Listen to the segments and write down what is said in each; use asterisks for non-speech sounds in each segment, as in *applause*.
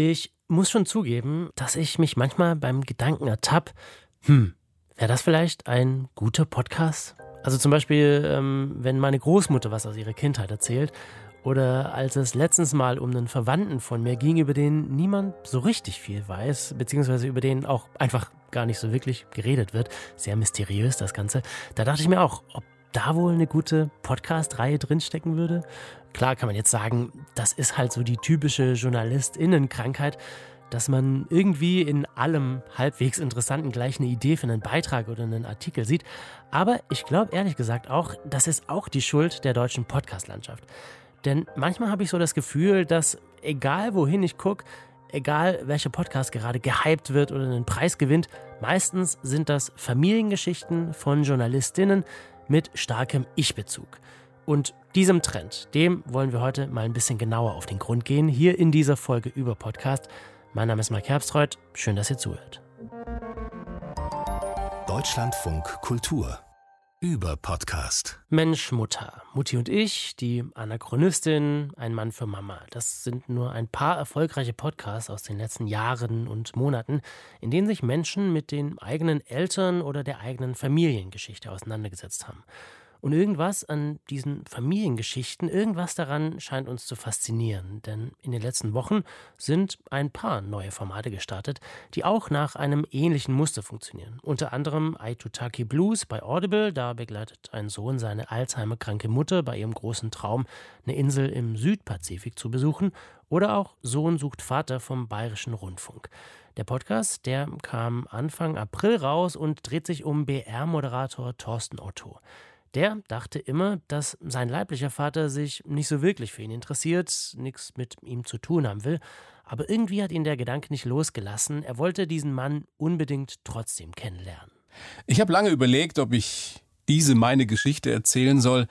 Ich muss schon zugeben, dass ich mich manchmal beim Gedanken ertappe, hm, wäre das vielleicht ein guter Podcast? Also zum Beispiel, ähm, wenn meine Großmutter was aus ihrer Kindheit erzählt oder als es letztens mal um einen Verwandten von mir ging, über den niemand so richtig viel weiß, beziehungsweise über den auch einfach gar nicht so wirklich geredet wird. Sehr mysteriös das Ganze. Da dachte ich mir auch, ob da wohl eine gute Podcast-Reihe drinstecken würde. Klar kann man jetzt sagen, das ist halt so die typische JournalistInnen-Krankheit, dass man irgendwie in allem halbwegs Interessanten gleich eine Idee für einen Beitrag oder einen Artikel sieht. Aber ich glaube ehrlich gesagt auch, das ist auch die Schuld der deutschen Podcast-Landschaft. Denn manchmal habe ich so das Gefühl, dass egal wohin ich gucke, egal welcher Podcast gerade gehypt wird oder einen Preis gewinnt, meistens sind das Familiengeschichten von Journalistinnen mit starkem Ich-Bezug. Und diesem Trend, dem wollen wir heute mal ein bisschen genauer auf den Grund gehen, hier in dieser Folge über Podcast. Mein Name ist Mark Herbstreuth, schön, dass ihr zuhört. Deutschlandfunk Kultur über Podcast. Mensch, Mutter. Mutti und ich, die Anachronistin, ein Mann für Mama. Das sind nur ein paar erfolgreiche Podcasts aus den letzten Jahren und Monaten, in denen sich Menschen mit den eigenen Eltern oder der eigenen Familiengeschichte auseinandergesetzt haben. Und irgendwas an diesen Familiengeschichten, irgendwas daran scheint uns zu faszinieren. Denn in den letzten Wochen sind ein paar neue Formate gestartet, die auch nach einem ähnlichen Muster funktionieren. Unter anderem Aitutaki Blues bei Audible. Da begleitet ein Sohn seine Alzheimer-kranke Mutter bei ihrem großen Traum, eine Insel im Südpazifik zu besuchen. Oder auch Sohn sucht Vater vom Bayerischen Rundfunk. Der Podcast, der kam Anfang April raus und dreht sich um BR-Moderator Thorsten Otto. Der dachte immer, dass sein leiblicher Vater sich nicht so wirklich für ihn interessiert, nichts mit ihm zu tun haben will. Aber irgendwie hat ihn der Gedanke nicht losgelassen. Er wollte diesen Mann unbedingt trotzdem kennenlernen. Ich habe lange überlegt, ob ich diese meine Geschichte erzählen soll,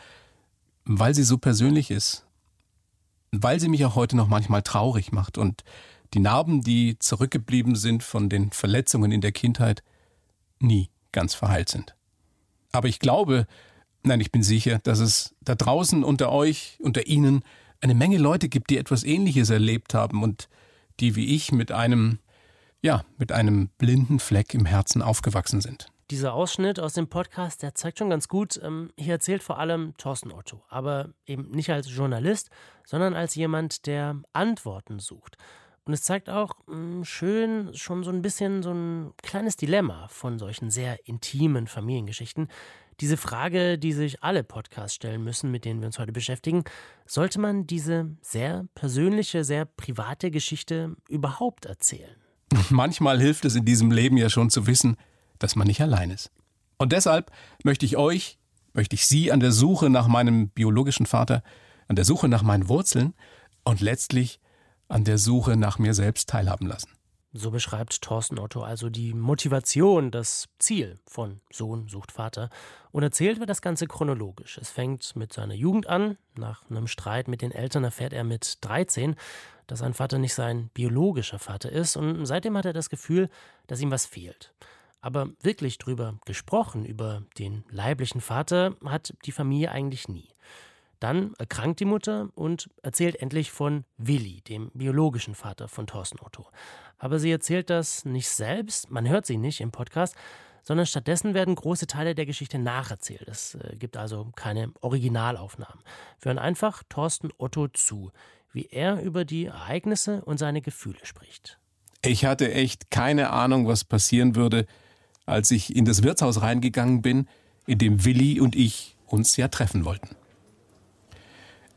weil sie so persönlich ist. Weil sie mich auch heute noch manchmal traurig macht und die Narben, die zurückgeblieben sind von den Verletzungen in der Kindheit, nie ganz verheilt sind. Aber ich glaube, Nein, ich bin sicher, dass es da draußen unter euch, unter Ihnen, eine Menge Leute gibt, die etwas Ähnliches erlebt haben und die wie ich mit einem, ja, mit einem blinden Fleck im Herzen aufgewachsen sind. Dieser Ausschnitt aus dem Podcast, der zeigt schon ganz gut, ähm, hier erzählt vor allem Thorsten Otto, aber eben nicht als Journalist, sondern als jemand, der Antworten sucht. Und es zeigt auch mh, schön schon so ein bisschen so ein kleines Dilemma von solchen sehr intimen Familiengeschichten, diese Frage, die sich alle Podcasts stellen müssen, mit denen wir uns heute beschäftigen, sollte man diese sehr persönliche, sehr private Geschichte überhaupt erzählen? *laughs* Manchmal hilft es in diesem Leben ja schon zu wissen, dass man nicht allein ist. Und deshalb möchte ich euch, möchte ich Sie an der Suche nach meinem biologischen Vater, an der Suche nach meinen Wurzeln und letztlich an der Suche nach mir selbst teilhaben lassen. So beschreibt Thorsten Otto also die Motivation, das Ziel von Sohn sucht Vater und erzählt wird das Ganze chronologisch. Es fängt mit seiner Jugend an. Nach einem Streit mit den Eltern erfährt er mit 13, dass sein Vater nicht sein biologischer Vater ist und seitdem hat er das Gefühl, dass ihm was fehlt. Aber wirklich drüber gesprochen, über den leiblichen Vater, hat die Familie eigentlich nie. Dann erkrankt die Mutter und erzählt endlich von Willi, dem biologischen Vater von Thorsten Otto. Aber sie erzählt das nicht selbst, man hört sie nicht im Podcast, sondern stattdessen werden große Teile der Geschichte nacherzählt. Es äh, gibt also keine Originalaufnahmen. Wir hören einfach Thorsten Otto zu, wie er über die Ereignisse und seine Gefühle spricht. Ich hatte echt keine Ahnung, was passieren würde, als ich in das Wirtshaus reingegangen bin, in dem Willi und ich uns ja treffen wollten.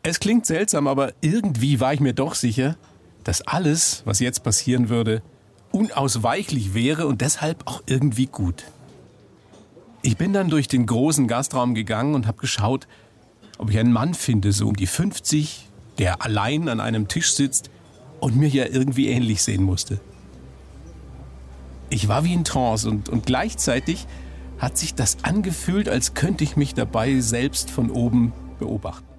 Es klingt seltsam, aber irgendwie war ich mir doch sicher, dass alles, was jetzt passieren würde, unausweichlich wäre und deshalb auch irgendwie gut. Ich bin dann durch den großen Gastraum gegangen und habe geschaut, ob ich einen Mann finde, so um die 50, der allein an einem Tisch sitzt und mir ja irgendwie ähnlich sehen musste. Ich war wie in Trance und, und gleichzeitig hat sich das angefühlt, als könnte ich mich dabei selbst von oben beobachten.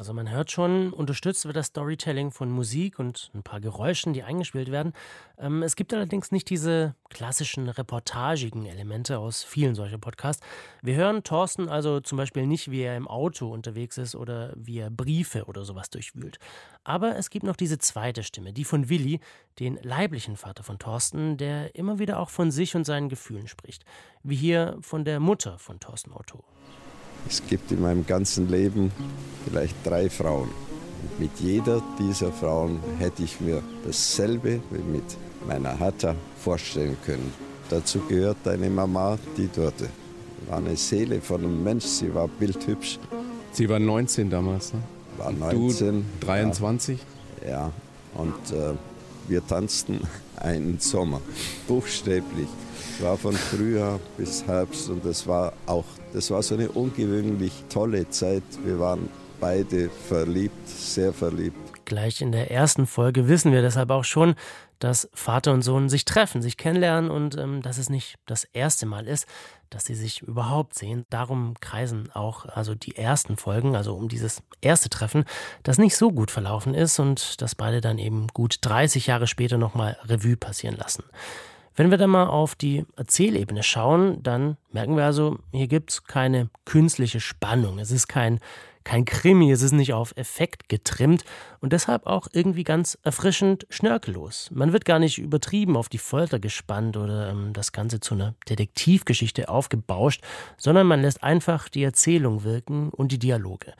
Also man hört schon, unterstützt wird das Storytelling von Musik und ein paar Geräuschen, die eingespielt werden. Ähm, es gibt allerdings nicht diese klassischen reportagigen Elemente aus vielen solcher Podcasts. Wir hören Thorsten also zum Beispiel nicht, wie er im Auto unterwegs ist oder wie er Briefe oder sowas durchwühlt. Aber es gibt noch diese zweite Stimme, die von Willi, den leiblichen Vater von Thorsten, der immer wieder auch von sich und seinen Gefühlen spricht. Wie hier von der Mutter von Thorsten Otto. Es gibt in meinem ganzen Leben vielleicht drei Frauen. Und mit jeder dieser Frauen hätte ich mir dasselbe wie mit meiner Hatta vorstellen können. Dazu gehört eine Mama, die dort war eine Seele von einem Mensch, sie war bildhübsch. Sie war 19 damals, ne? War 19. Du 23? Ja, ja. und äh, wir tanzten einen Sommer, buchstäblich. Es war von Frühjahr bis Herbst und das war auch das war so eine ungewöhnlich tolle Zeit. Wir waren beide verliebt, sehr verliebt. Gleich in der ersten Folge wissen wir deshalb auch schon, dass Vater und Sohn sich treffen, sich kennenlernen und ähm, dass es nicht das erste Mal ist, dass sie sich überhaupt sehen. Darum kreisen auch also die ersten Folgen, also um dieses erste Treffen, das nicht so gut verlaufen ist und das beide dann eben gut 30 Jahre später nochmal Revue passieren lassen. Wenn wir dann mal auf die Erzählebene schauen, dann merken wir also, hier gibt es keine künstliche Spannung. Es ist kein, kein Krimi, es ist nicht auf Effekt getrimmt und deshalb auch irgendwie ganz erfrischend schnörkellos. Man wird gar nicht übertrieben auf die Folter gespannt oder ähm, das Ganze zu einer Detektivgeschichte aufgebauscht, sondern man lässt einfach die Erzählung wirken und die Dialoge.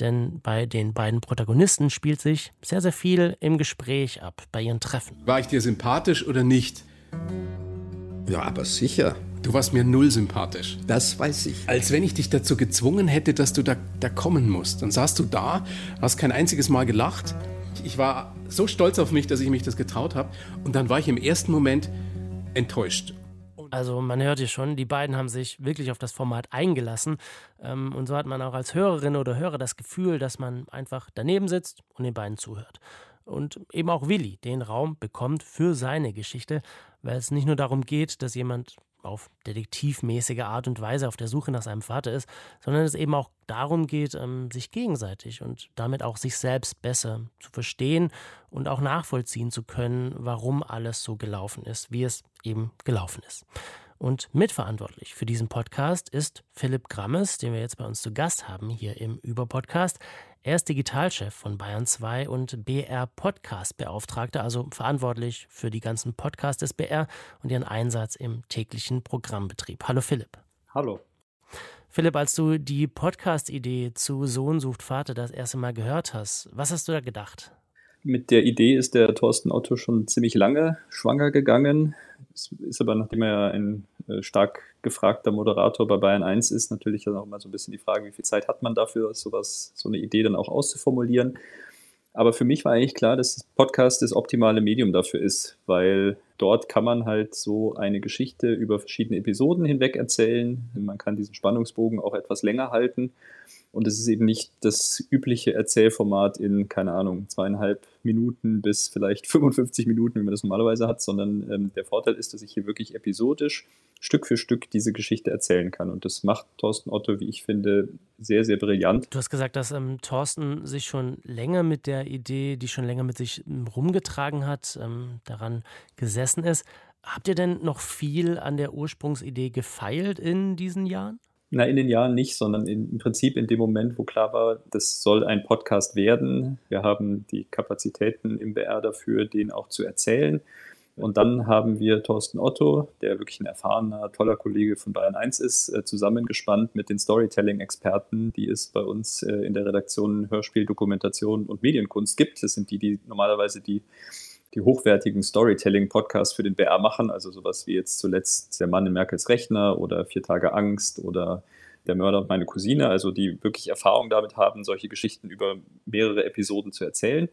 Denn bei den beiden Protagonisten spielt sich sehr, sehr viel im Gespräch ab, bei ihren Treffen. War ich dir sympathisch oder nicht? Ja, aber sicher. Du warst mir null sympathisch. Das weiß ich. Als wenn ich dich dazu gezwungen hätte, dass du da, da kommen musst. Dann saßt du da, hast kein einziges Mal gelacht. Ich war so stolz auf mich, dass ich mich das getraut habe. Und dann war ich im ersten Moment enttäuscht. Also man hört hier schon, die beiden haben sich wirklich auf das Format eingelassen. Ähm, und so hat man auch als Hörerin oder Hörer das Gefühl, dass man einfach daneben sitzt und den beiden zuhört und eben auch Willi den Raum bekommt für seine Geschichte, weil es nicht nur darum geht, dass jemand auf detektivmäßige Art und Weise auf der Suche nach seinem Vater ist, sondern es eben auch darum geht, ähm, sich gegenseitig und damit auch sich selbst besser zu verstehen und auch nachvollziehen zu können, warum alles so gelaufen ist, wie es eben gelaufen ist. Und mitverantwortlich für diesen Podcast ist Philipp Grammes, den wir jetzt bei uns zu Gast haben hier im Über-Podcast. Er ist Digitalchef von Bayern 2 und BR Podcast Beauftragter, also verantwortlich für die ganzen Podcasts des BR und ihren Einsatz im täglichen Programmbetrieb. Hallo Philipp. Hallo. Philipp, als du die Podcast-Idee zu Sohn sucht Vater das erste Mal gehört hast, was hast du da gedacht? Mit der Idee ist der Thorsten Otto schon ziemlich lange schwanger gegangen. Es ist aber, nachdem er ein stark gefragter Moderator bei Bayern 1 ist, natürlich dann auch immer so ein bisschen die Frage, wie viel Zeit hat man dafür, sowas, so eine Idee dann auch auszuformulieren. Aber für mich war eigentlich klar, dass das Podcast das optimale Medium dafür ist, weil dort kann man halt so eine Geschichte über verschiedene Episoden hinweg erzählen. Man kann diesen Spannungsbogen auch etwas länger halten. Und es ist eben nicht das übliche Erzählformat in, keine Ahnung, zweieinhalb Minuten bis vielleicht *laughs* 55 Minuten, wie man das normalerweise hat, sondern ähm, der Vorteil ist, dass ich hier wirklich episodisch Stück für Stück diese Geschichte erzählen kann. Und das macht Thorsten Otto, wie ich finde, sehr, sehr brillant. Du hast gesagt, dass ähm, Thorsten sich schon länger mit der Idee, die schon länger mit sich ähm, rumgetragen hat, ähm, daran gesessen ist. Habt ihr denn noch viel an der Ursprungsidee gefeilt in diesen Jahren? Na, in den Jahren nicht, sondern in, im Prinzip in dem Moment, wo klar war, das soll ein Podcast werden. Wir haben die Kapazitäten im BR dafür, den auch zu erzählen. Und dann haben wir Thorsten Otto, der wirklich ein erfahrener, toller Kollege von Bayern 1 ist, äh, zusammengespannt mit den Storytelling-Experten, die es bei uns äh, in der Redaktion Hörspiel, Dokumentation und Medienkunst gibt. Das sind die, die normalerweise die die hochwertigen Storytelling-Podcasts für den BR machen, also sowas wie jetzt zuletzt Der Mann in Merkels Rechner oder Vier Tage Angst oder Der Mörder und meine Cousine, also die wirklich Erfahrung damit haben, solche Geschichten über mehrere Episoden zu erzählen.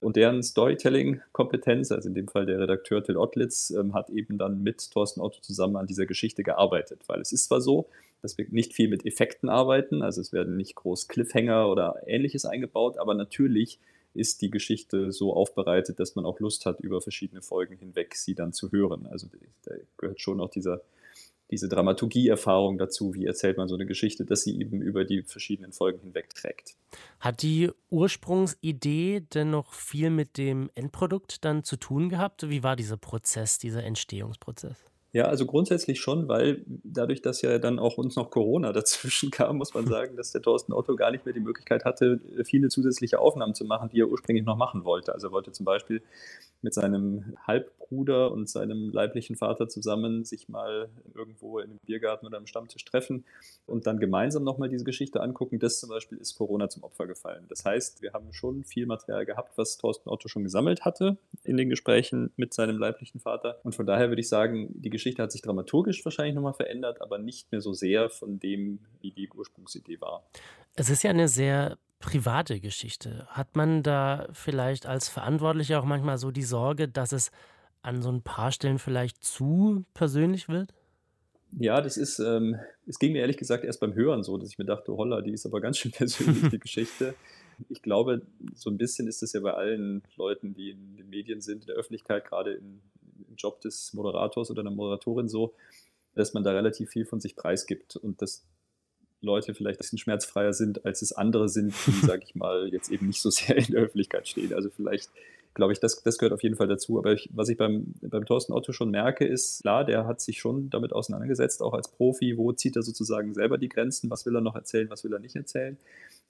Und deren Storytelling-Kompetenz, also in dem Fall der Redakteur Till Ottlitz, ähm, hat eben dann mit Thorsten Otto zusammen an dieser Geschichte gearbeitet. Weil es ist zwar so, dass wir nicht viel mit Effekten arbeiten, also es werden nicht groß Cliffhanger oder ähnliches eingebaut, aber natürlich ist die Geschichte so aufbereitet, dass man auch Lust hat, über verschiedene Folgen hinweg sie dann zu hören. Also da gehört schon auch dieser diese Dramaturgie-Erfahrung dazu, wie erzählt man so eine Geschichte, dass sie eben über die verschiedenen Folgen hinweg trägt. Hat die Ursprungsidee denn noch viel mit dem Endprodukt dann zu tun gehabt? Wie war dieser Prozess, dieser Entstehungsprozess? Ja, also grundsätzlich schon, weil dadurch, dass ja dann auch uns noch Corona *laughs* dazwischen kam, muss man *laughs* sagen, dass der Thorsten Otto gar nicht mehr die Möglichkeit hatte, viele zusätzliche Aufnahmen zu machen, die er ursprünglich noch machen wollte. Also er wollte zum Beispiel mit seinem Halbbruder und seinem leiblichen Vater zusammen sich mal irgendwo in einem Biergarten oder am Stammtisch treffen und dann gemeinsam nochmal diese Geschichte angucken. Das zum Beispiel ist Corona zum Opfer gefallen. Das heißt, wir haben schon viel Material gehabt, was Thorsten Otto schon gesammelt hatte in den Gesprächen mit seinem leiblichen Vater. Und von daher würde ich sagen, die Geschichte Geschichte hat sich dramaturgisch wahrscheinlich nochmal verändert, aber nicht mehr so sehr von dem, wie die Ursprungsidee war. Es ist ja eine sehr private Geschichte. Hat man da vielleicht als Verantwortlicher auch manchmal so die Sorge, dass es an so ein paar Stellen vielleicht zu persönlich wird? Ja, das ist, ähm, es ging mir ehrlich gesagt erst beim Hören so, dass ich mir dachte, holla, die ist aber ganz schön *laughs* persönlich, die Geschichte. Ich glaube, so ein bisschen ist es ja bei allen Leuten, die in den Medien sind, in der Öffentlichkeit, gerade in, Job des Moderators oder einer Moderatorin so, dass man da relativ viel von sich preisgibt und dass Leute vielleicht ein bisschen schmerzfreier sind, als es andere sind, die, *laughs* sag ich mal, jetzt eben nicht so sehr in der Öffentlichkeit stehen. Also vielleicht glaube ich, das, das gehört auf jeden Fall dazu. Aber ich, was ich beim, beim Thorsten Otto schon merke, ist, klar, der hat sich schon damit auseinandergesetzt, auch als Profi, wo zieht er sozusagen selber die Grenzen, was will er noch erzählen, was will er nicht erzählen.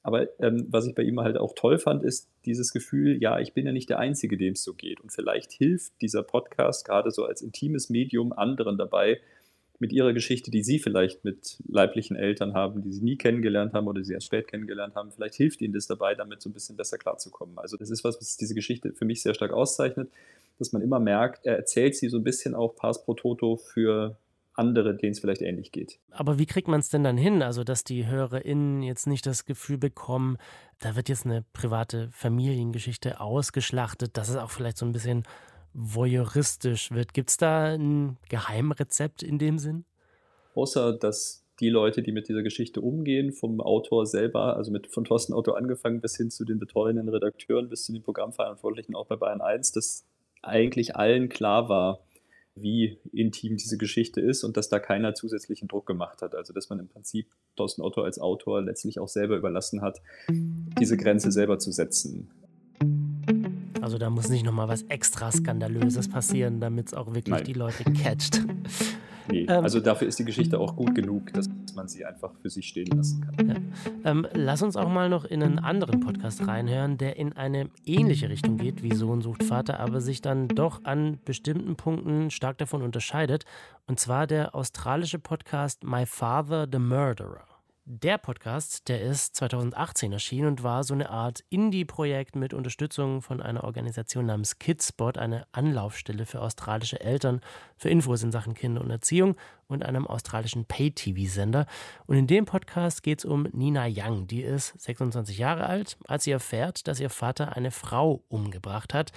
Aber ähm, was ich bei ihm halt auch toll fand, ist dieses Gefühl, ja, ich bin ja nicht der Einzige, dem es so geht. Und vielleicht hilft dieser Podcast gerade so als intimes Medium anderen dabei, mit ihrer Geschichte, die sie vielleicht mit leiblichen Eltern haben, die sie nie kennengelernt haben oder sie erst spät kennengelernt haben, vielleicht hilft ihnen das dabei, damit so ein bisschen besser klarzukommen. Also das ist was, was diese Geschichte für mich sehr stark auszeichnet, dass man immer merkt, er erzählt sie so ein bisschen auch pars pro toto für andere, denen es vielleicht ähnlich geht. Aber wie kriegt man es denn dann hin? Also, dass die HörerInnen jetzt nicht das Gefühl bekommen, da wird jetzt eine private Familiengeschichte ausgeschlachtet, dass es auch vielleicht so ein bisschen voyeuristisch wird. Gibt es da ein Geheimrezept in dem Sinn? Außer, dass die Leute, die mit dieser Geschichte umgehen, vom Autor selber, also mit von Thorsten Otto angefangen bis hin zu den betreuenden Redakteuren, bis zu den Programmverantwortlichen auch bei Bayern 1, dass eigentlich allen klar war, wie intim diese Geschichte ist und dass da keiner zusätzlichen Druck gemacht hat. Also dass man im Prinzip Thorsten Otto als Autor letztlich auch selber überlassen hat, diese Grenze selber zu setzen. Also da muss nicht nochmal was extra Skandalöses passieren, damit es auch wirklich Nein. die Leute catcht. Nee, ähm, also dafür ist die Geschichte auch gut genug, dass man sie einfach für sich stehen lassen kann. Ja. Ähm, lass uns auch mal noch in einen anderen Podcast reinhören, der in eine ähnliche Richtung geht wie Sohn sucht Vater, aber sich dann doch an bestimmten Punkten stark davon unterscheidet. Und zwar der australische Podcast My Father the Murderer. Der Podcast, der ist 2018 erschienen und war so eine Art Indie-Projekt mit Unterstützung von einer Organisation namens Kidspot, eine Anlaufstelle für australische Eltern für Infos in Sachen Kinder und Erziehung und einem australischen Pay-TV-Sender. Und in dem Podcast geht es um Nina Young. Die ist 26 Jahre alt, als sie erfährt, dass ihr Vater eine Frau umgebracht hat.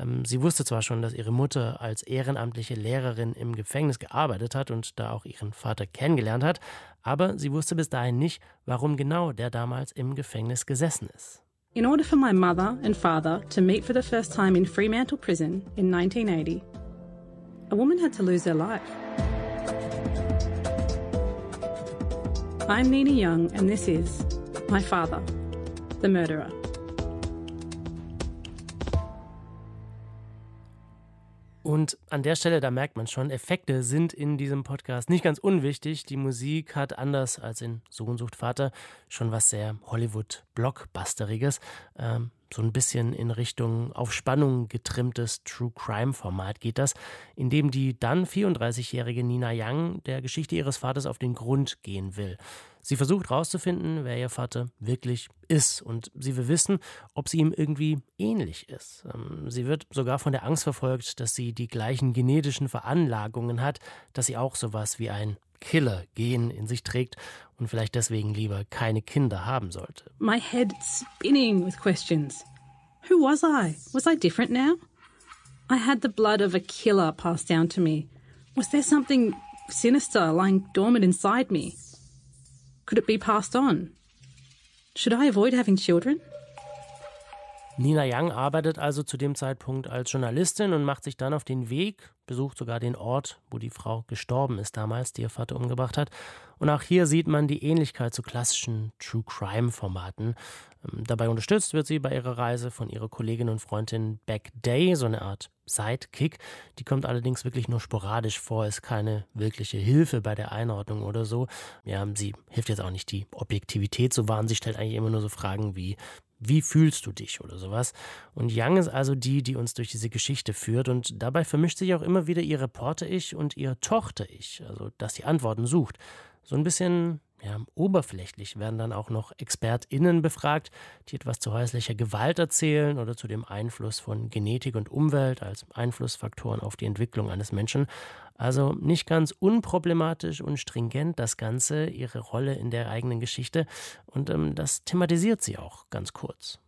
Ähm, sie wusste zwar schon, dass ihre Mutter als ehrenamtliche Lehrerin im Gefängnis gearbeitet hat und da auch ihren Vater kennengelernt hat, aber sie wusste bis dahin nicht, warum genau der damals im Gefängnis gesessen ist. In order for my mother and father to meet for the first time in Fremantle Prison in 1980, a woman had to lose her life. I'm Nina Young, and this is My Father, the Murderer. Und an der Stelle, da merkt man schon, Effekte sind in diesem Podcast nicht ganz unwichtig. Die Musik hat anders als in Sohn sucht Vater schon was sehr Hollywood-Blockbusteriges. Ähm, so ein bisschen in Richtung auf Spannung getrimmtes True Crime Format geht das, in dem die dann 34-jährige Nina Young der Geschichte ihres Vaters auf den Grund gehen will. Sie versucht herauszufinden, wer ihr Vater wirklich ist und sie will wissen, ob sie ihm irgendwie ähnlich ist. Ähm, sie wird sogar von der Angst verfolgt, dass sie die gleichen genetischen Veranlagungen hat, dass sie auch sowas wie ein Killer-Gen in sich trägt und vielleicht deswegen lieber keine Kinder haben sollte. My head spinning with questions. Who was I? Was I different now? I had the blood of a killer passed down to me. Was there something sinister lying dormant inside me? Could it be passed on? Should I avoid having children? Nina Young arbeitet also zu dem Zeitpunkt als Journalistin und macht sich dann auf den Weg, besucht sogar den Ort, wo die Frau gestorben ist damals, die ihr Vater umgebracht hat. Und auch hier sieht man die Ähnlichkeit zu klassischen True Crime Formaten. Ähm, dabei unterstützt wird sie bei ihrer Reise von ihrer Kollegin und Freundin Beck Day, so eine Art Sidekick. Die kommt allerdings wirklich nur sporadisch vor, ist keine wirkliche Hilfe bei der Einordnung oder so. Ja, sie hilft jetzt auch nicht die Objektivität so wahr. Sie stellt eigentlich immer nur so Fragen wie, wie fühlst du dich oder sowas. Und Young ist also die, die uns durch diese Geschichte führt und dabei vermischt sich auch immer wieder ihr Reporter-Ich und ihr Tochter-Ich, also dass sie Antworten sucht. So ein bisschen ja, oberflächlich werden dann auch noch ExpertInnen befragt, die etwas zu häuslicher Gewalt erzählen oder zu dem Einfluss von Genetik und Umwelt als Einflussfaktoren auf die Entwicklung eines Menschen. Also nicht ganz unproblematisch und stringent das Ganze, ihre Rolle in der eigenen Geschichte. Und ähm, das thematisiert sie auch ganz kurz.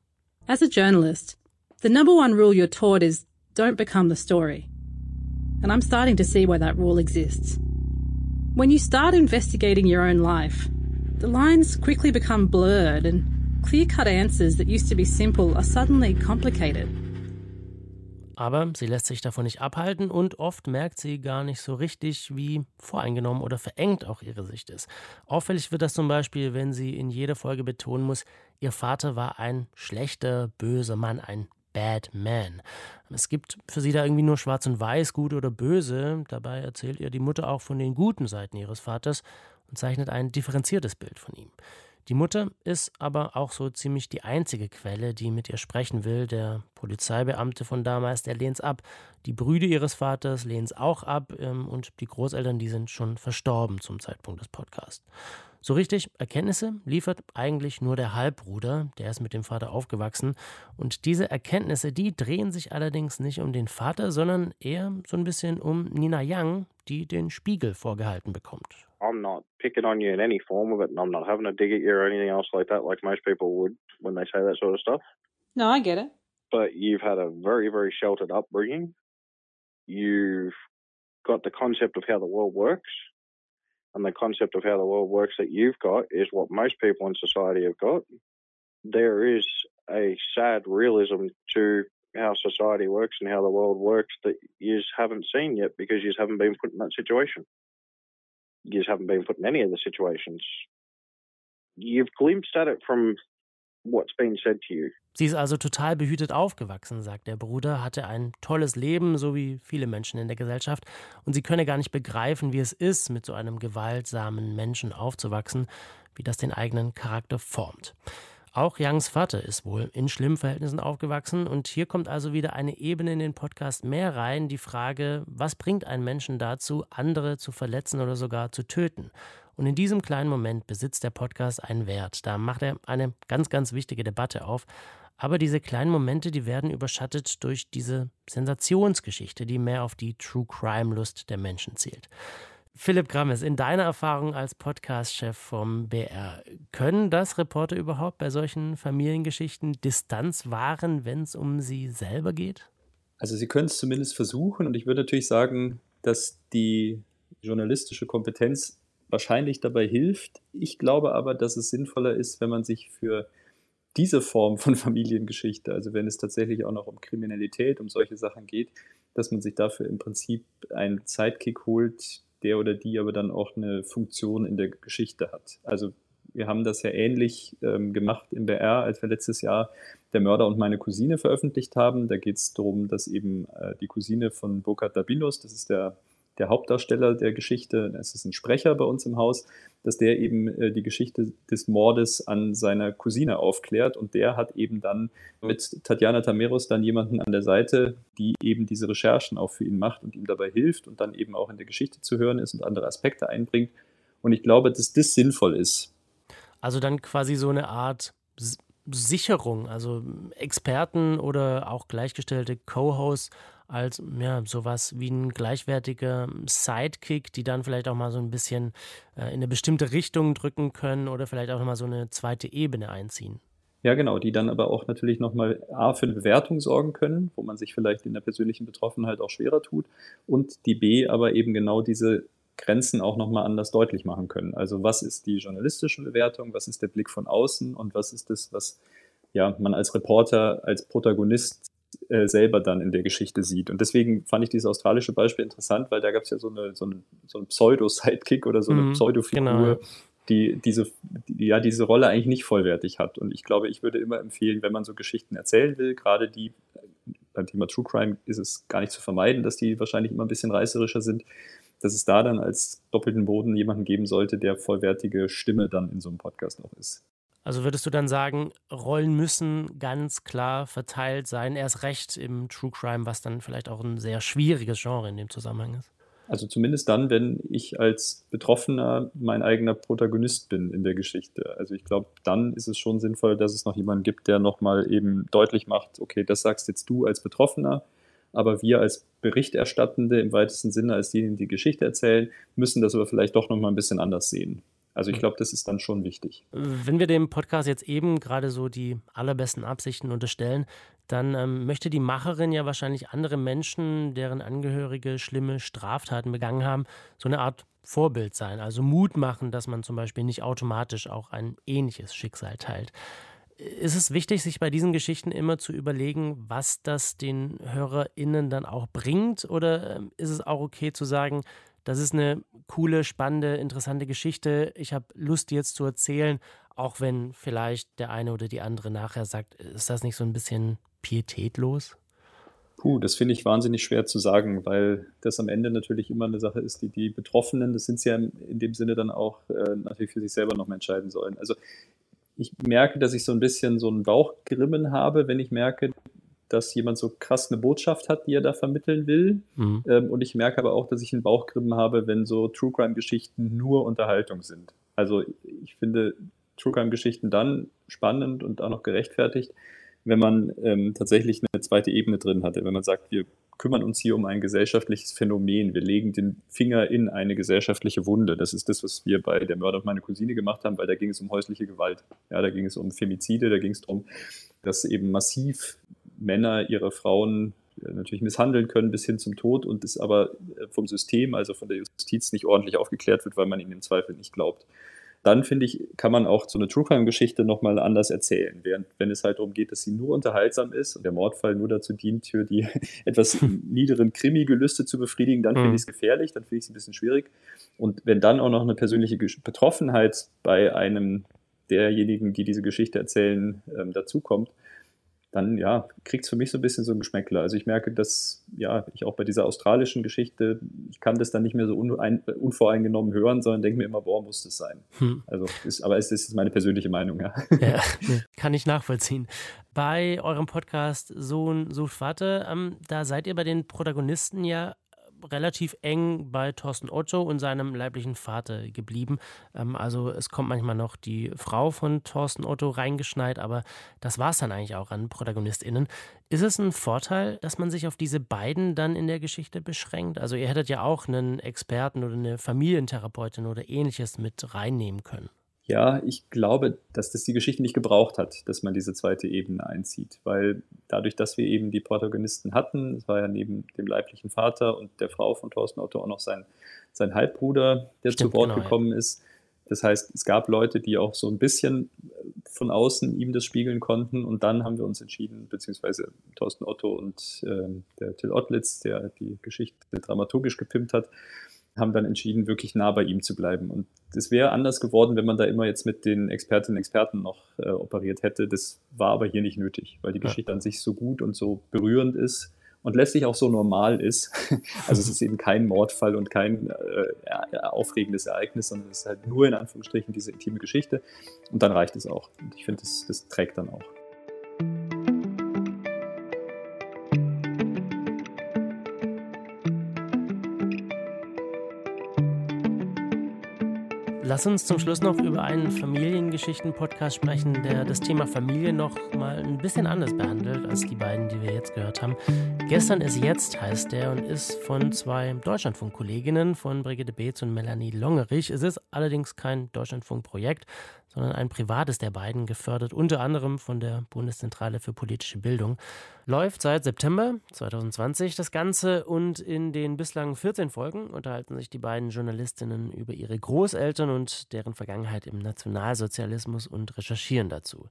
As a journalist, the number one rule you're taught is don't become the story. And I'm starting to see why that rule exists. When you start investigating your own life, the lines quickly become blurred and clear cut answers that used to be simple are suddenly complicated. Aber sie lässt sich davon nicht abhalten und oft merkt sie gar nicht so richtig, wie voreingenommen oder verengt auch ihre Sicht ist. Auffällig wird das zum Beispiel, wenn sie in jeder Folge betonen muss, ihr Vater war ein schlechter, böser Mann, ein Bad Man. Es gibt für sie da irgendwie nur schwarz und weiß, gut oder böse. Dabei erzählt ihr die Mutter auch von den guten Seiten ihres Vaters und zeichnet ein differenziertes Bild von ihm. Die Mutter ist aber auch so ziemlich die einzige Quelle, die mit ihr sprechen will. Der Polizeibeamte von damals, der lehnt es ab. Die Brüder ihres Vaters lehnen es auch ab. Ähm, und die Großeltern, die sind schon verstorben zum Zeitpunkt des Podcasts. So richtig Erkenntnisse liefert eigentlich nur der Halbbruder, der ist mit dem Vater aufgewachsen. Und diese Erkenntnisse, die drehen sich allerdings nicht um den Vater, sondern eher so ein bisschen um Nina Young, die den Spiegel vorgehalten bekommt. I'm not picking on you in any form of it, and I'm not having a dig at you or anything else like that, like most people would when they say that sort of stuff. No, I get it. But you've had a very, very sheltered upbringing. You've got the concept of how the world works. And the concept of how the world works that you've got is what most people in society have got. There is a sad realism to how society works and how the world works that you haven't seen yet because you haven't been put in that situation. You haven't been put in any of the situations. You've glimpsed at it from what's been said to you. Sie ist also total behütet aufgewachsen, sagt der Bruder, hatte ein tolles Leben, so wie viele Menschen in der Gesellschaft, und sie könne gar nicht begreifen, wie es ist, mit so einem gewaltsamen Menschen aufzuwachsen, wie das den eigenen Charakter formt. Auch Youngs Vater ist wohl in schlimmen Verhältnissen aufgewachsen und hier kommt also wieder eine Ebene in den Podcast mehr rein, die Frage, was bringt einen Menschen dazu, andere zu verletzen oder sogar zu töten? Und in diesem kleinen Moment besitzt der Podcast einen Wert. Da macht er eine ganz, ganz wichtige Debatte auf. Aber diese kleinen Momente, die werden überschattet durch diese Sensationsgeschichte, die mehr auf die True Crime Lust der Menschen zielt. Philipp Grammes, in deiner Erfahrung als Podcast-Chef vom BR, können das Reporter überhaupt bei solchen Familiengeschichten Distanz wahren, wenn es um sie selber geht? Also sie können es zumindest versuchen und ich würde natürlich sagen, dass die journalistische Kompetenz wahrscheinlich dabei hilft. Ich glaube aber, dass es sinnvoller ist, wenn man sich für diese Form von *laughs* Familiengeschichte, also wenn es tatsächlich auch noch um Kriminalität, um solche Sachen geht, dass man sich dafür im Prinzip einen Sidekick holt, der oder die aber dann auch eine Funktion in der Geschichte hat. Also wir haben das ja ähnlich ähm, gemacht im BR, als wir letztes Jahr Der Mörder und meine Cousine veröffentlicht haben. Da geht es darum, dass eben äh, die Cousine von Burkhard Dabilos, das ist der der Hauptdarsteller der Geschichte, es ist ein Sprecher bei uns im Haus, dass der eben äh, die Geschichte des Mordes an seiner Cousine aufklärt und der hat eben dann mit Tatjana Tameros dann jemanden an der Seite, die eben diese Recherchen auch für ihn macht und ihm dabei hilft und dann eben auch in der Geschichte zu hören ist und andere Aspekte einbringt. Und ich glaube, dass das sinnvoll ist. Also dann quasi so eine Art Sicherung, also Experten oder auch gleichgestellte Co-Hosts als ja, sowas wie ein gleichwertiger Sidekick, die dann vielleicht auch mal so ein bisschen äh, in eine bestimmte Richtung drücken können oder vielleicht auch mal so eine zweite Ebene einziehen. Ja, genau, die dann aber auch natürlich nochmal A für eine Bewertung sorgen können, wo man sich vielleicht in der persönlichen Betroffenheit auch schwerer tut und die B aber eben genau diese Grenzen auch nochmal anders deutlich machen können. Also was ist die journalistische Bewertung, was ist der Blick von außen und was ist das, was ja, man als Reporter, als Protagonist äh, selber dann in der Geschichte sieht. Und deswegen fand ich dieses australische Beispiel interessant, weil da gab es ja so eine, so eine, so einen Pseudo-Sidekick oder so eine mhm, Pseudo-Figur, genau. die diese, die, ja, diese Rolle eigentlich nicht vollwertig hat. Und ich glaube, ich würde immer empfehlen, wenn man so Geschichten erzählen will, gerade die, beim Thema True Crime ist es gar nicht zu vermeiden, dass die wahrscheinlich immer ein bisschen reißerischer sind, dass es da dann als doppelten Boden jemanden geben sollte, der vollwertige Stimme dann in so einem Podcast auch ist. Also würdest du dann sagen, Rollen müssen ganz klar verteilt sein, erst recht im True Crime, was dann vielleicht auch ein sehr schwieriges Genre in dem Zusammenhang ist? Also zumindest dann, wenn ich als Betroffener mein eigener Protagonist bin in der Geschichte. Also ich glaube, dann ist es schon sinnvoll, dass es noch jemanden gibt, der nochmal eben deutlich macht, okay, das sagst jetzt du als Betroffener, aber wir als Berichterstattende im weitesten Sinne, als diejenigen, die Geschichte erzählen, müssen das aber vielleicht doch nochmal ein bisschen anders sehen. Also ich hm. glaube, das ist dann schon wichtig. Wenn wir dem Podcast jetzt eben gerade so die allerbesten Absichten unterstellen, dann ähm, möchte die Macherin ja wahrscheinlich andere Menschen, deren Angehörige schlimme Straftaten begangen haben, so eine Art Vorbild sein. Also Mut machen, dass man zum Beispiel nicht automatisch auch ein ähnliches Schicksal teilt. Ist es wichtig, sich bei diesen Geschichten immer zu überlegen, was das den HörerInnen dann auch bringt? Oder ähm, ist es auch okay zu sagen, das ist eine coole, spannende, interessante Geschichte. Ich habe Lust, die jetzt zu erzählen, auch wenn vielleicht der eine oder die andere nachher sagt, ist das nicht so ein bisschen pietätlos? Puh, das finde ich wahnsinnig schwer zu sagen, weil das am Ende natürlich immer eine Sache ist, die die Betroffenen, das sind sie ja in dem Sinne dann auch äh, natürlich für sich selber nochmal entscheiden sollen. Also ich merke, dass ich so ein bisschen so ein Bauchgrimmen habe, wenn ich merke, dass jemand so krass eine Botschaft hat, die er da vermitteln will. Mhm. Ähm, und ich merke aber auch, dass ich einen Bauchgrimmen habe, wenn so True Crime-Geschichten nur Unterhaltung sind. Also ich finde True Crime-Geschichten dann spannend und auch noch gerechtfertigt, wenn man ähm, tatsächlich eine zweite Ebene drin hatte, wenn man sagt, wir kümmern uns hier um ein gesellschaftliches Phänomen, wir legen den Finger in eine gesellschaftliche Wunde. Das ist das, was wir bei der Mörder und meine Cousine gemacht haben, weil da ging es um häusliche Gewalt. Ja, da ging es um Femizide, da ging es darum, dass eben massiv Männer ihre Frauen äh, natürlich misshandeln können bis hin zum Tod und es aber äh, vom System, also von der Justiz nicht ordentlich aufgeklärt wird, weil man ihnen im Zweifel nicht glaubt. Dann finde ich, kann man auch so eine True Crime-Geschichte nochmal anders erzählen. Während, wenn es halt darum geht, dass sie nur unterhaltsam ist und der Mordfall nur dazu dient, für die *laughs* etwas niederen Krimi-Gelüste zu befriedigen, dann finde mhm. ich es gefährlich, dann finde ich es ein bisschen schwierig. Und wenn dann auch noch eine persönliche Betroffenheit bei einem derjenigen, die diese Geschichte erzählen, ähm, dazukommt, dann ja, kriegt es für mich so ein bisschen so ein Geschmäckler. Also ich merke, dass ja, ich auch bei dieser australischen Geschichte, ich kann das dann nicht mehr so unein, unvoreingenommen hören, sondern denke mir immer, boah, muss das sein. Hm. Also ist, aber es ist meine persönliche Meinung, ja. ja. Kann ich nachvollziehen. Bei eurem Podcast Sohn sucht Vater, ähm, da seid ihr bei den Protagonisten ja relativ eng bei Thorsten Otto und seinem leiblichen Vater geblieben. Ähm, also es kommt manchmal noch die Frau von Thorsten Otto reingeschneit, aber das war es dann eigentlich auch an ProtagonistInnen. Ist es ein Vorteil, dass man sich auf diese beiden dann in der Geschichte beschränkt? Also ihr hättet ja auch einen Experten oder eine Familientherapeutin oder ähnliches mit reinnehmen können. Ja, ich glaube, dass das die Geschichte nicht gebraucht hat, dass man diese zweite Ebene einzieht, weil dadurch, dass wir eben die Protagonisten hatten, es war ja neben dem leiblichen Vater und der Frau von Thorsten Otto auch noch sein, sein Halbbruder, der Stimmt, zu Wort genau, gekommen ja. ist. Das heißt, es gab Leute, die auch so ein bisschen von außen ihm das spiegeln konnten und dann haben wir uns entschieden, beziehungsweise Thorsten Otto und äh, der Till Ottlitz, der die Geschichte dramaturgisch gepimpt hat, haben dann entschieden, wirklich nah bei ihm zu bleiben. Und das wäre anders geworden, wenn man da immer jetzt mit den Expertinnen und Experten noch äh, operiert hätte. Das war aber hier nicht nötig, weil die ja. Geschichte an sich so gut und so berührend ist und letztlich auch so normal ist. *laughs* Also es ist eben kein Mordfall und kein äh, aufregendes Ereignis, sondern es ist halt nur in Anführungsstrichen diese intime Geschichte. Und dann reicht es auch. Und ich finde, das, das trägt dann auch. Lass uns zum Schluss noch über einen Familiengeschichten-Podcast sprechen, der das Thema Familie noch mal ein bisschen anders behandelt als die beiden, die wir jetzt gehört haben. Gestern ist jetzt heißt der und ist von zwei Deutschlandfunk-Kolleginnen von Brigitte Beetz und Melanie Longerich. Es ist allerdings kein Deutschlandfunk-Projekt, sondern ein privates der beiden, gefördert unter anderem von der Bundeszentrale für politische Bildung. Läuft seit September 2020 das Ganze und in den bislang 14 Folgen unterhalten sich die beiden Journalistinnen über ihre Großeltern und deren Vergangenheit im Nationalsozialismus und recherchieren dazu.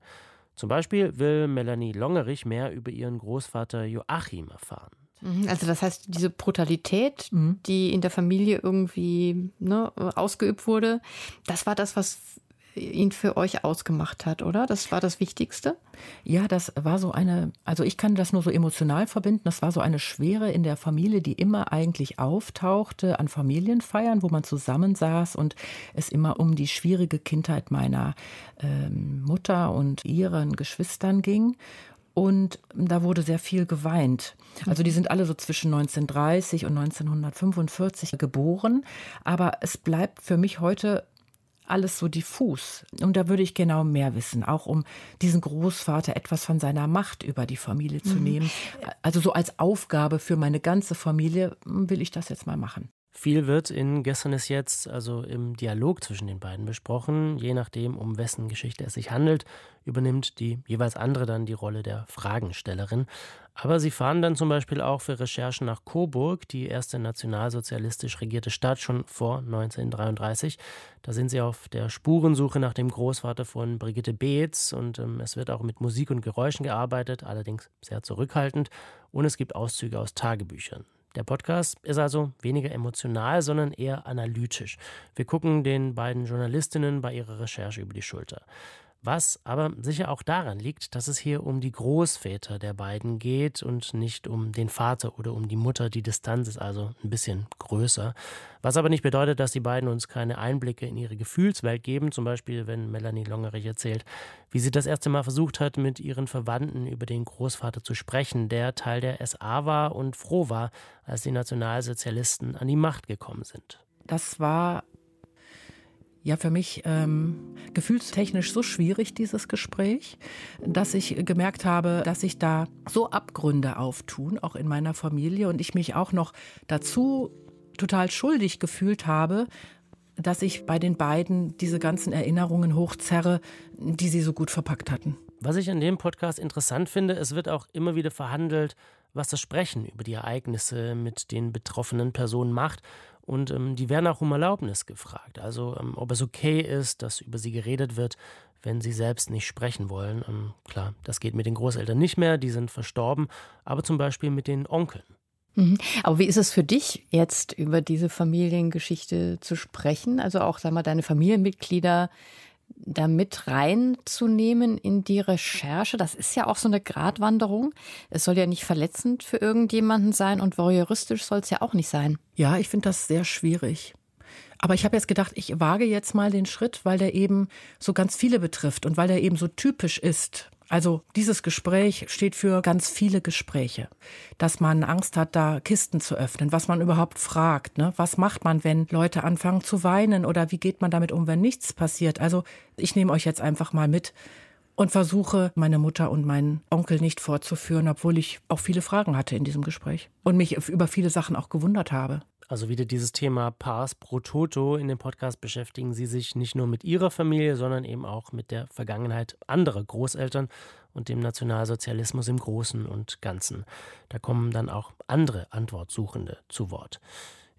Zum Beispiel will Melanie Longerich mehr über ihren Großvater Joachim erfahren. Mhm, also das heißt, diese Brutalität, mhm. die in der Familie irgendwie ne, ausgeübt wurde, das war das, was ihn für euch ausgemacht hat, oder? Das war das Wichtigste? Ja, das war so eine, also ich kann das nur so emotional verbinden. Das war so eine Schwere in der Familie, die immer eigentlich auftauchte an Familienfeiern, wo man zusammensaß und es immer um die schwierige Kindheit meiner ähm, Mutter und ihren Geschwistern ging. Und da wurde sehr viel geweint. Also die sind alle so zwischen 1930 und 1945 geboren. Aber es bleibt für mich heute alles so diffus. Und da würde ich genau mehr wissen, auch um diesen Großvater etwas von seiner Macht über die Familie zu mhm. nehmen. Also so als Aufgabe für meine ganze Familie hm, will ich das jetzt mal machen. Viel wird in Gestern ist jetzt, also im Dialog zwischen den beiden besprochen. Je nachdem, um wessen Geschichte es sich handelt, übernimmt die jeweils andere dann die Rolle der Fragenstellerin. Aber sie fahren dann zum Beispiel auch für Recherchen nach Coburg, die erste nationalsozialistisch regierte Stadt schon vor 1933. Da sind sie auf der Spurensuche nach dem Großvater von Brigitte Beetz und ähm, es wird auch mit Musik und Geräuschen gearbeitet, allerdings sehr zurückhaltend. Und es gibt Auszüge aus Tagebüchern. Der Podcast ist also weniger emotional, sondern eher analytisch. Wir gucken den beiden Journalistinnen bei ihrer Recherche über die Schulter. Was aber sicher auch daran liegt, dass es hier um die Großväter der beiden geht und nicht um den Vater oder um die Mutter. Die Distanz ist also ein bisschen größer. Was aber nicht bedeutet, dass die beiden uns keine Einblicke in ihre Gefühlswelt geben. Zum Beispiel, wenn Melanie Longerich erzählt, wie sie das erste Mal versucht hat, mit ihren Verwandten über den Großvater zu sprechen, der Teil der SA war und froh war, als die Nationalsozialisten an die Macht gekommen sind. Das war ja für mich ähm, gefühlstechnisch so schwierig, dieses Gespräch, dass ich gemerkt habe, dass sich da so Abgründe auftun, auch in meiner Familie, und ich mich auch noch dazu total schuldig gefühlt habe, dass ich bei den beiden diese ganzen Erinnerungen hochzerre, die sie so gut verpackt hatten. Was ich an dem Podcast interessant finde, es wird auch immer wieder verhandelt, was das Sprechen über die Ereignisse mit den betroffenen Personen macht. Und ähm, die werden auch um Erlaubnis gefragt. Also, ähm, ob es okay ist, dass über sie geredet wird, wenn sie selbst nicht sprechen wollen. Ähm, klar, das geht mit den Großeltern nicht mehr, die sind verstorben, aber zum Beispiel mit den Onkeln. Mhm. Aber wie ist es für dich, jetzt über diese Familiengeschichte zu sprechen? Also auch, sag mal, deine Familienmitglieder da mit reinzunehmen in die Recherche. Das ist ja auch so eine Gratwanderung. Es soll ja nicht verletzend für irgendjemanden sein und voyeuristisch soll es ja auch nicht sein. Ja, ich finde das sehr schwierig. Aber ich habe jetzt gedacht, ich wage jetzt mal den Schritt, weil der eben so ganz viele betrifft und weil der eben so typisch ist. Also dieses Gespräch steht für ganz viele Gespräche, dass man Angst hat, da Kisten zu öffnen, was man überhaupt fragt, ne? was macht man, wenn Leute anfangen zu weinen oder wie geht man damit um, wenn nichts passiert. Also ich nehme euch jetzt einfach mal mit und versuche, meine Mutter und meinen Onkel nicht vorzuführen, obwohl ich auch viele Fragen hatte in diesem Gespräch und mich über viele Sachen auch gewundert habe. Also wieder dieses Thema Pars pro Toto. In dem Podcast beschäftigen Sie sich nicht nur mit Ihrer Familie, sondern eben auch mit der Vergangenheit anderer Großeltern und dem Nationalsozialismus im Großen und Ganzen. Da kommen dann auch andere Antwortsuchende zu Wort.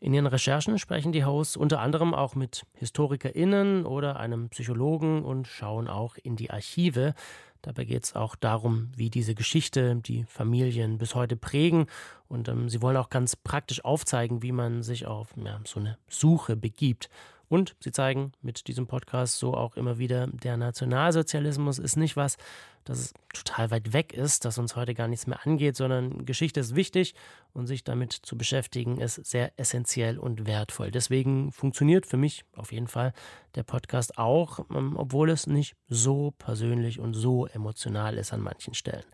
In ihren Recherchen sprechen die Hosts unter anderem auch mit HistorikerInnen oder einem Psychologen und schauen auch in die Archive. Dabei geht es auch darum, wie diese Geschichte die Familien bis heute prägen. Und ähm, sie wollen auch ganz praktisch aufzeigen, wie man sich auf ja, so eine Suche begibt. Und sie zeigen mit diesem Podcast so auch immer wieder, der Nationalsozialismus ist nicht was, dass es total weit weg ist, dass uns heute gar nichts mehr angeht, sondern Geschichte ist wichtig und sich damit zu beschäftigen ist sehr essentiell und wertvoll. Deswegen funktioniert für mich auf jeden Fall der Podcast auch, ähm, obwohl es nicht so persönlich und so emotional ist an manchen Stellen.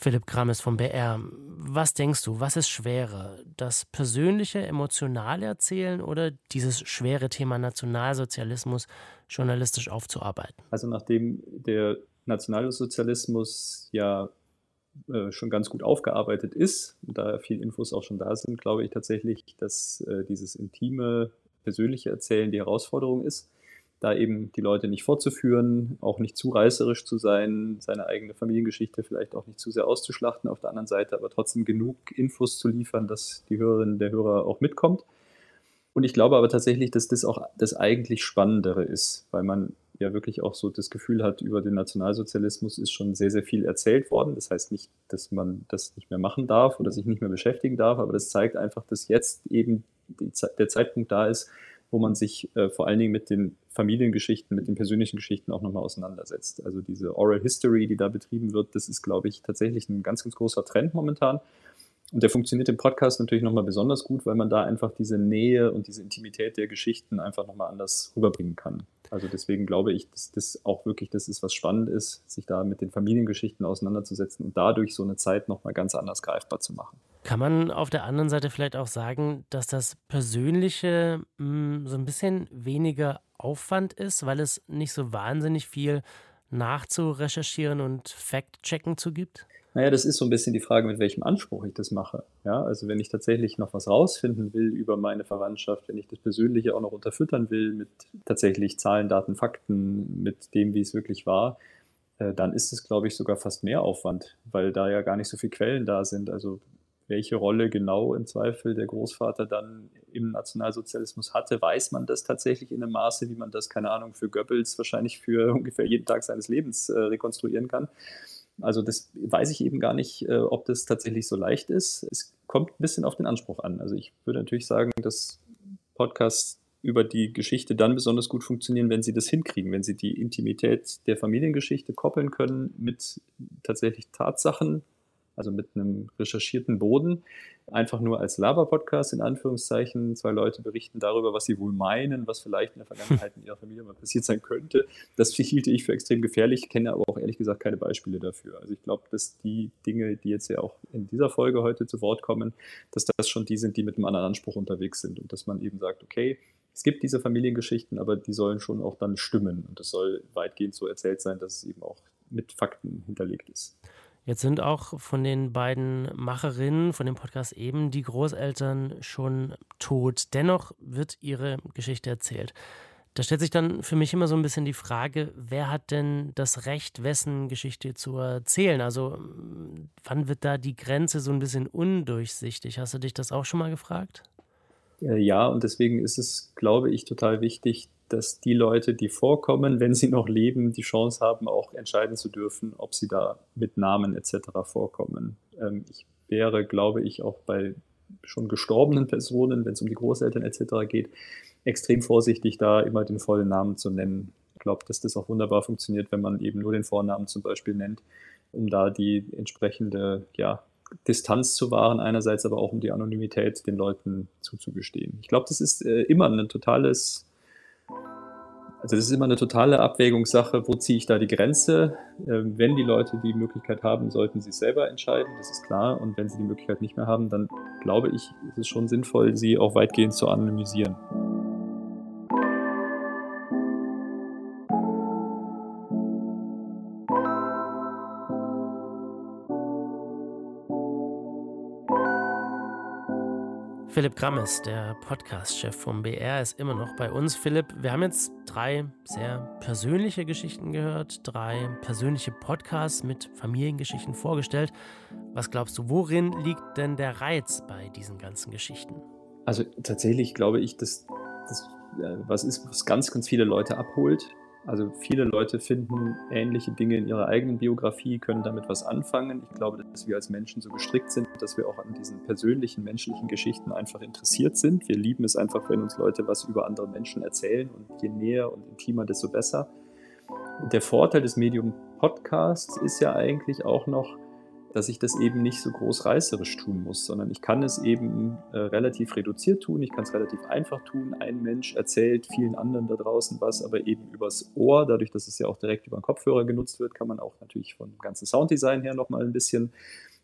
Philipp Krammes vom BR. Was denkst du, was ist schwerer? Das persönliche, emotionale Erzählen oder dieses schwere Thema Nationalsozialismus journalistisch aufzuarbeiten? Also nachdem der Nationalsozialismus ja äh, schon ganz gut aufgearbeitet ist und da viele Infos auch schon da sind, glaube ich tatsächlich, dass äh, dieses intime, persönliche Erzählen die Herausforderung ist da eben die Leute nicht vorzuführen, auch nicht zu reißerisch zu sein, seine eigene Familiengeschichte vielleicht auch nicht zu sehr auszuschlachten, auf der anderen Seite aber trotzdem genug Infos zu liefern, dass die Hörerin der Hörer auch mitkommt. Und ich glaube aber tatsächlich, dass das auch das eigentlich Spannendere ist, weil man ja wirklich auch so das Gefühl hat, über den Nationalsozialismus ist schon sehr, sehr viel erzählt worden. Das heißt nicht, dass man das nicht mehr machen darf oder sich nicht mehr beschäftigen darf, aber das zeigt einfach, dass jetzt eben die, der Zeitpunkt da ist, wo man sich äh, vor allen Dingen mit den Familiengeschichten, mit den persönlichen Geschichten auch nochmal auseinandersetzt. Also diese Oral History, die da betrieben wird, das ist, glaube ich, tatsächlich ein ganz, ganz großer Trend momentan. Und der funktioniert im Podcast natürlich nochmal besonders gut, weil man da einfach diese Nähe und diese Intimität der Geschichten einfach nochmal anders rüberbringen kann. Also deswegen glaube ich, dass das auch wirklich das ist, was spannend ist, sich da mit den Familiengeschichten auseinanderzusetzen und dadurch so eine Zeit nochmal ganz anders greifbar zu machen. Kann man auf der anderen Seite vielleicht auch sagen, dass das Persönliche mh, hm, so ein bisschen weniger Aufwand ist, weil es nicht so wahnsinnig viel nachzurecherchieren und Fact-Checken zu gibt? Naja, das ist so ein bisschen die Frage, mit welchem Anspruch ich das mache. Ja, also wenn ich tatsächlich noch was rausfinden will über meine Verwandtschaft, wenn ich das Persönliche auch noch unterfüttern will mit tatsächlich Zahlen, Daten, Fakten, mit dem, wie es wirklich war, äh, dann ist es, glaube ich, sogar fast mehr Aufwand, weil da ja gar nicht so viele Quellen da sind. Also welche Rolle genau im Zweifel der Großvater dann im Nationalsozialismus hatte, weiß man das tatsächlich in einem Maße, wie man das, keine Ahnung, für Goebbels wahrscheinlich für *laughs* ungefähr jeden Tag seines Lebens äh, rekonstruieren kann. Also das weiß ich eben gar nicht, äh, ob das tatsächlich so leicht ist. Es kommt ein bisschen auf den Anspruch an. Also ich würde natürlich sagen, dass Podcasts über die Geschichte dann besonders gut funktionieren, wenn sie das hinkriegen, wenn sie die Intimität der Familiengeschichte koppeln können mit tatsächlich Tatsachen, also mit einem recherchierten Boden, einfach nur als Laber-Podcast in Anführungszeichen. Zwei Leute berichten darüber, was sie wohl meinen, was vielleicht in der Vergangenheit in ihrer Familie mal passiert sein könnte. Das hielte ich für extrem gefährlich, kenne aber auch ehrlich gesagt keine Beispiele dafür. Also ich glaube, dass die Dinge, die jetzt ja auch in dieser Folge heute zu Wort kommen, dass das schon die sind, die mit einem anderen Anspruch unterwegs sind und dass man eben sagt, okay, es gibt diese Familiengeschichten, aber die sollen schon auch dann stimmen und es soll weitgehend so erzählt sein, dass es eben auch mit Fakten hinterlegt ist. Jetzt sind auch von den beiden Macherinnen von dem Podcast eben die Großeltern schon tot. Dennoch wird ihre Geschichte erzählt. Da stellt sich dann für mich immer so ein bisschen die Frage, wer hat denn das Recht, wessen Geschichte zu erzählen? Also wann wird da die Grenze so ein bisschen undurchsichtig? Hast du dich das auch schon mal gefragt? Äh, ja, und deswegen ist es, glaube ich, total wichtig, dass die Leute, die vorkommen, wenn sie noch leben, die Chance haben, auch entscheiden zu dürfen, ob sie da mit Namen etc. vorkommen. Ähm, ich wäre, glaube ich, auch bei schon gestorbenen Personen, wenn es um die Großeltern etc. geht, extrem vorsichtig, da immer den vollen Namen zu nennen. Ich glaube, dass das auch wunderbar funktioniert, wenn man eben nur den Vornamen zum Beispiel nennt, um da die entsprechende ja, Distanz zu wahren, einerseits aber auch um die Anonymität den Leuten zuzugestehen. Ich glaube, das ist äh, immer ein totales also das ist immer eine totale Abwägungssache, wo ziehe ich da die Grenze. Ähm, wenn die Leute die Möglichkeit haben, sollten sie selber entscheiden, das ist klar. Und wenn sie die Möglichkeit nicht mehr haben, dann glaube ich, ist es schon sinnvoll, sie auch weitgehend zu anonymisieren. Philipp Grammes, der Podcast-Chef vom BR, ist immer noch bei uns. Philipp, wir haben jetzt drei sehr persönliche Geschichten gehört, drei persönliche Podcasts mit Familiengeschichten vorgestellt. Was glaubst du, worin liegt denn der Reiz bei diesen ganzen Geschichten? Also tatsächlich glaube ich, dass das äh, was ist, was ganz, ganz viele Leute abholt. Also viele Leute finden ähnliche Dinge in ihrer eigenen Biografie, können damit was anfangen. Ich glaube, dass wir als Menschen so gestrickt sind, dass wir auch an diesen persönlichen, menschlichen Geschichten einfach interessiert sind. Wir lieben es einfach, wenn uns Leute was über andere Menschen erzählen und je näher und intimer, desto besser. Und der Vorteil des Medium Podcasts ist ja eigentlich auch noch, dass ich das eben nicht so groß reißerisch tun muss, sondern ich kann es eben äh, relativ reduziert tun, ich kann es relativ einfach tun. Ein Mensch erzählt vielen anderen da draußen was, aber eben übers Ohr, dadurch, dass es ja auch direkt über den Kopfhörer genutzt wird, kann man auch natürlich vom ganzen Sounddesign her nochmal ein bisschen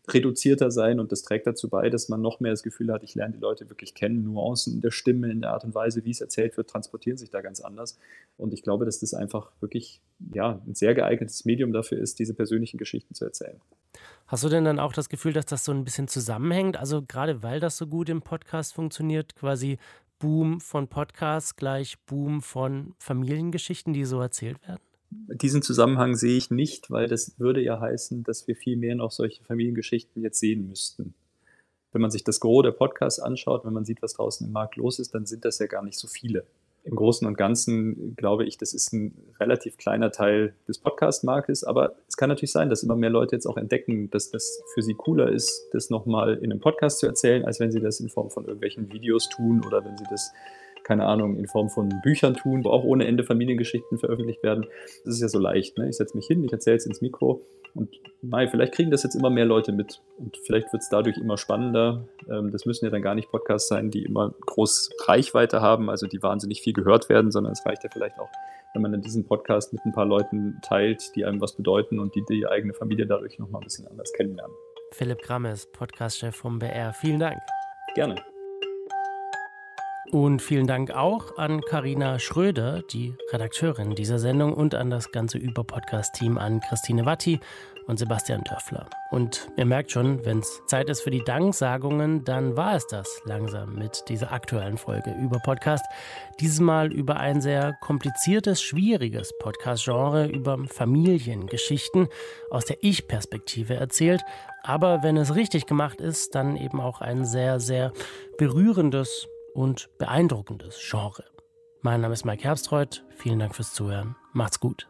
reduzierter sein und das trägt dazu bei, dass man noch mehr das Gefühl hat, ich lerne die Leute wirklich kennen, Nuancen der Stimme, in der Art und Weise, wie es erzählt wird, transportieren sich da ganz anders. Und ich glaube, dass das einfach wirklich ja, ein sehr geeignetes Medium dafür ist, diese persönlichen Geschichten zu erzählen. Hast du denn dann auch das Gefühl, dass das so ein bisschen zusammenhängt? Also gerade weil das so gut im Podcast funktioniert, quasi Boom von Podcasts gleich Boom von Familiengeschichten, die so erzählt werden? Diesen Zusammenhang sehe ich nicht, weil das würde ja heißen, dass wir viel mehr noch solche Familiengeschichten jetzt sehen müssten. Wenn man sich das Gros der Podcasts anschaut, wenn man sieht, was draußen im Markt los ist, dann sind das ja gar nicht so viele im Großen und Ganzen glaube ich, das ist ein relativ kleiner Teil des Podcast-Marktes, aber es kann natürlich sein, dass immer mehr Leute jetzt auch entdecken, dass das für sie cooler ist, das nochmal in einem Podcast zu erzählen, als wenn sie das in Form von irgendwelchen Videos tun oder wenn sie das keine Ahnung, in Form von Büchern tun, wo auch ohne Ende Familiengeschichten veröffentlicht werden. Das ist ja so leicht. Ne? Ich setze mich hin, ich erzähle es ins Mikro und Mai, vielleicht kriegen das jetzt immer mehr Leute mit und vielleicht wird es dadurch immer spannender. Ähm, das müssen ja dann gar nicht Podcasts sein, die immer groß Reichweite haben, also die wahnsinnig viel gehört werden, sondern es reicht ja vielleicht auch, wenn man dann diesen Podcast mit ein paar Leuten teilt, die einem was bedeuten und die die eigene Familie dadurch nochmal ein bisschen anders kennenlernen. Philipp Grammes, Podcastchef vom BR. Vielen Dank. Gerne. Und vielen Dank auch an Karina Schröder, die Redakteurin dieser Sendung, und an das ganze Über-Podcast-Team, an Christine Watti und Sebastian Dörfler. Und ihr merkt schon, wenn es Zeit ist für die Danksagungen, dann war es das langsam mit dieser aktuellen Folge über Podcast. Dieses Mal über ein sehr kompliziertes, schwieriges Podcast-Genre, über Familiengeschichten aus der Ich-Perspektive erzählt. Aber wenn es richtig gemacht ist, dann eben auch ein sehr, sehr berührendes und beeindruckendes Genre. Mein Name ist Mike Herbstreuth. Vielen Dank fürs Zuhören. Macht's gut.